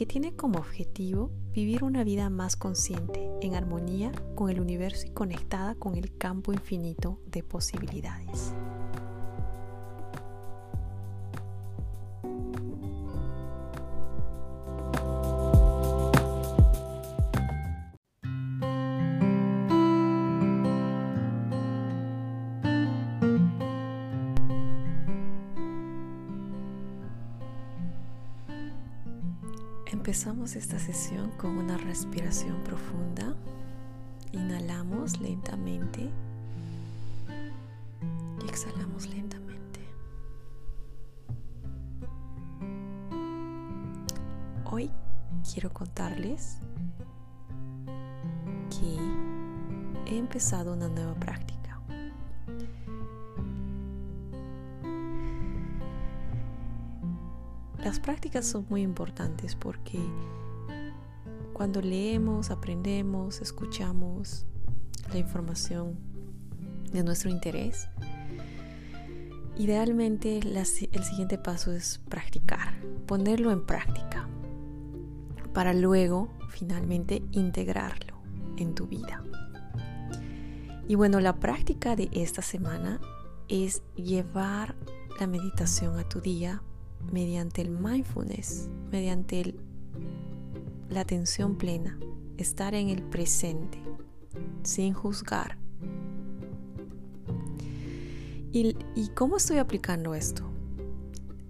que tiene como objetivo vivir una vida más consciente, en armonía con el universo y conectada con el campo infinito de posibilidades. Empezamos esta sesión con una respiración profunda. Inhalamos lentamente y exhalamos lentamente. Hoy quiero contarles que he empezado una nueva práctica. Las prácticas son muy importantes porque cuando leemos, aprendemos, escuchamos la información de nuestro interés, idealmente el siguiente paso es practicar, ponerlo en práctica, para luego finalmente integrarlo en tu vida. Y bueno, la práctica de esta semana es llevar la meditación a tu día mediante el mindfulness, mediante la atención plena, estar en el presente, sin juzgar. ¿Y, ¿Y cómo estoy aplicando esto?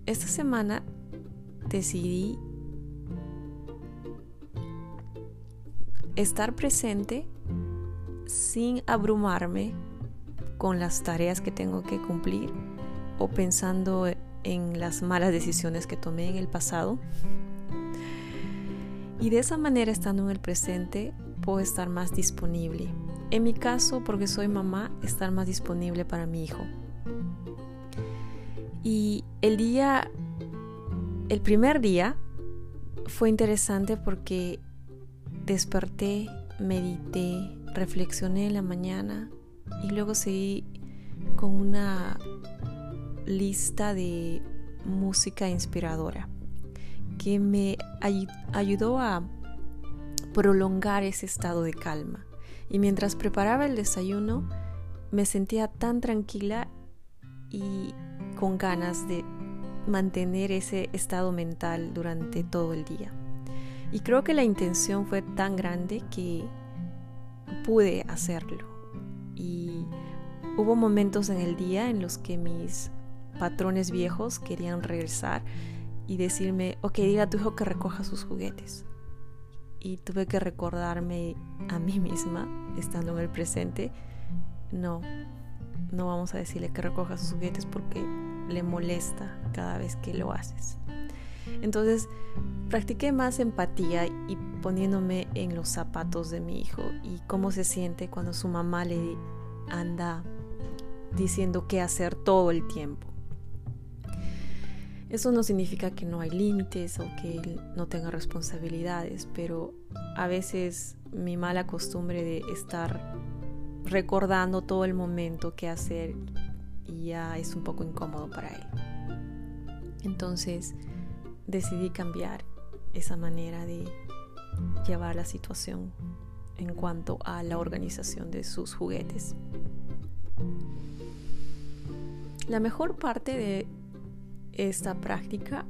Esta semana decidí estar presente sin abrumarme con las tareas que tengo que cumplir o pensando en las malas decisiones que tomé en el pasado. Y de esa manera, estando en el presente, puedo estar más disponible. En mi caso, porque soy mamá, estar más disponible para mi hijo. Y el día, el primer día, fue interesante porque desperté, medité, reflexioné en la mañana y luego seguí con una lista de música inspiradora que me ayudó a prolongar ese estado de calma. Y mientras preparaba el desayuno, me sentía tan tranquila y con ganas de mantener ese estado mental durante todo el día. Y creo que la intención fue tan grande que pude hacerlo. Y hubo momentos en el día en los que mis patrones viejos querían regresar y decirme, ok, diga a tu hijo que recoja sus juguetes. Y tuve que recordarme a mí misma, estando en el presente, no, no vamos a decirle que recoja sus juguetes porque le molesta cada vez que lo haces. Entonces, practiqué más empatía y poniéndome en los zapatos de mi hijo y cómo se siente cuando su mamá le anda diciendo qué hacer todo el tiempo. Eso no significa que no hay límites o que él no tenga responsabilidades, pero a veces mi mala costumbre de estar recordando todo el momento que hacer ya es un poco incómodo para él. Entonces decidí cambiar esa manera de llevar la situación en cuanto a la organización de sus juguetes. La mejor parte de esta práctica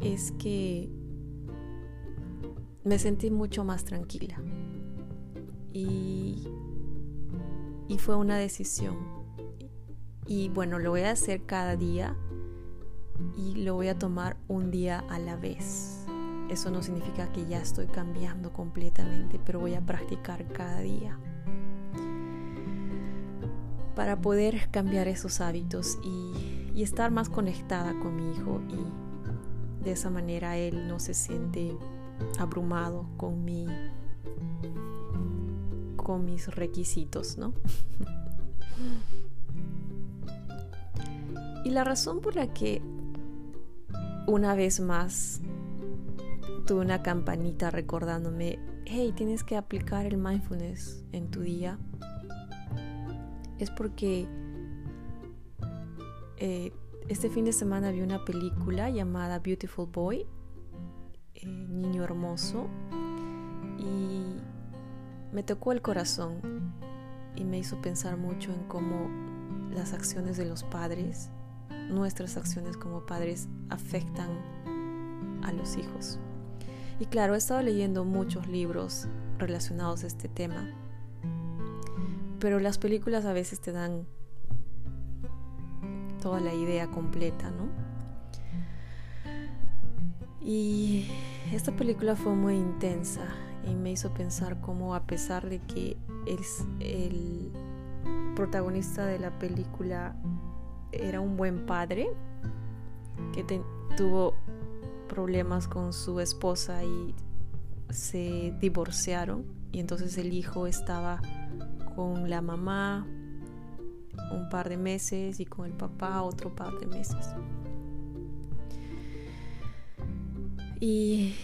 es que me sentí mucho más tranquila y, y fue una decisión. Y bueno, lo voy a hacer cada día y lo voy a tomar un día a la vez. Eso no significa que ya estoy cambiando completamente, pero voy a practicar cada día para poder cambiar esos hábitos y y estar más conectada con mi hijo y de esa manera él no se siente abrumado con mi con mis requisitos, ¿no? Y la razón por la que una vez más tuve una campanita recordándome, hey, tienes que aplicar el mindfulness en tu día, es porque eh, este fin de semana vi una película llamada Beautiful Boy, eh, Niño Hermoso, y me tocó el corazón y me hizo pensar mucho en cómo las acciones de los padres, nuestras acciones como padres, afectan a los hijos. Y claro, he estado leyendo muchos libros relacionados a este tema, pero las películas a veces te dan toda la idea completa, ¿no? Y esta película fue muy intensa y me hizo pensar cómo a pesar de que es el protagonista de la película era un buen padre que tuvo problemas con su esposa y se divorciaron y entonces el hijo estaba con la mamá un par de meses y con el papá otro par de meses. Y,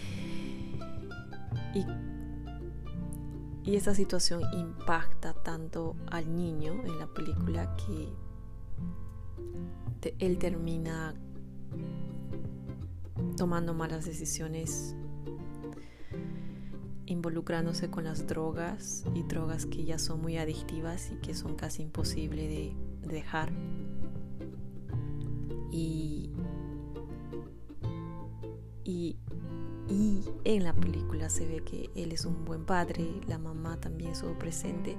y, situación impacta tanto al niño en la película que él termina tomando malas decisiones, involucrándose con las drogas y drogas que ya son muy adictivas y que son casi imposibles de, dejar. Y, y, y en la película se ve que él es un buen padre, la mamá también estuvo presente,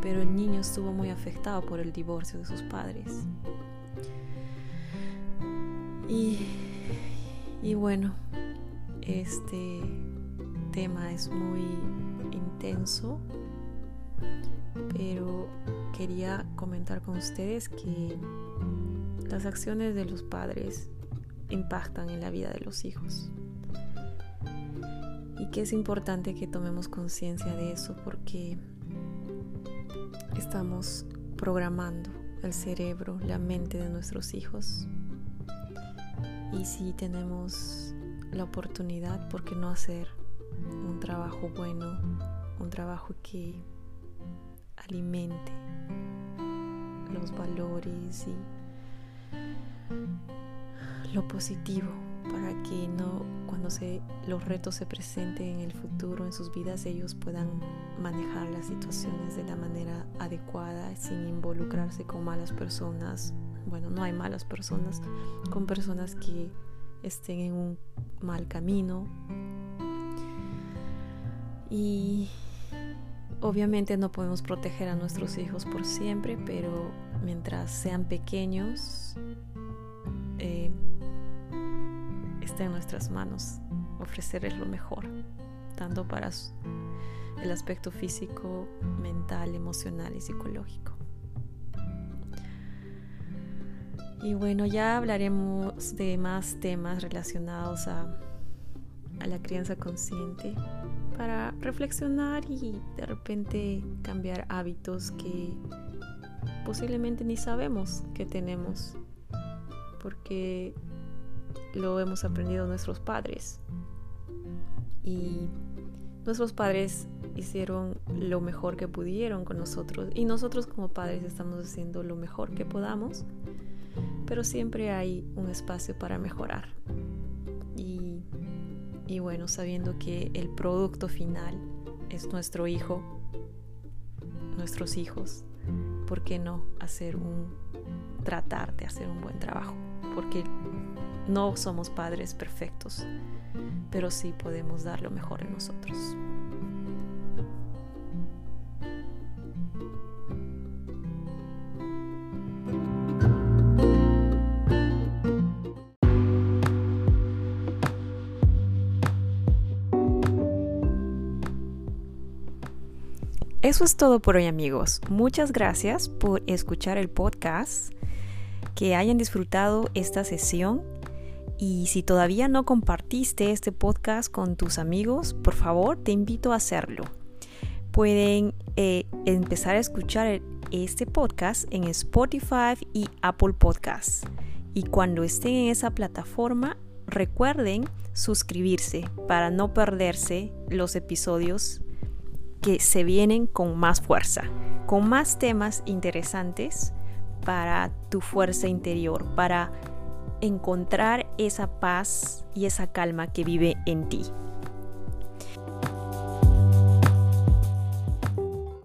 pero el niño estuvo muy afectado por el divorcio de sus padres. Y, y bueno, este tema es muy intenso, pero quería comentar con ustedes que las acciones de los padres impactan en la vida de los hijos. Y que es importante que tomemos conciencia de eso porque estamos programando el cerebro, la mente de nuestros hijos. Y si tenemos la oportunidad, ¿por qué no hacer un trabajo bueno, un trabajo que alimente los valores y lo positivo para que no cuando se, los retos se presenten en el futuro en sus vidas ellos puedan manejar las situaciones de la manera adecuada sin involucrarse con malas personas bueno, no hay malas personas, con personas que estén en un mal camino. Y obviamente no podemos proteger a nuestros hijos por siempre, pero mientras sean pequeños, eh, está en nuestras manos ofrecerles lo mejor, tanto para el aspecto físico, mental, emocional y psicológico. Y bueno, ya hablaremos de más temas relacionados a, a la crianza consciente para reflexionar y de repente cambiar hábitos que posiblemente ni sabemos que tenemos porque lo hemos aprendido nuestros padres y nuestros padres hicieron lo mejor que pudieron con nosotros y nosotros como padres estamos haciendo lo mejor que podamos pero siempre hay un espacio para mejorar. Y, bueno, sabiendo que el producto final es nuestro hijo, nuestros hijos, ¿por qué no hacer un tratar de hacer un buen trabajo? Porque no somos padres perfectos, pero sí podemos dar lo mejor en nosotros. Eso es todo por hoy amigos. Muchas gracias por escuchar el podcast, que hayan disfrutado esta sesión y si todavía no compartiste este podcast con tus amigos, por favor te invito a hacerlo. Pueden eh, empezar a escuchar este podcast en Spotify y Apple Podcasts. Y cuando estén en esa plataforma, recuerden suscribirse para no perderse los episodios que se vienen con más fuerza, con más temas interesantes para tu fuerza interior, para encontrar esa paz y esa calma que vive en ti.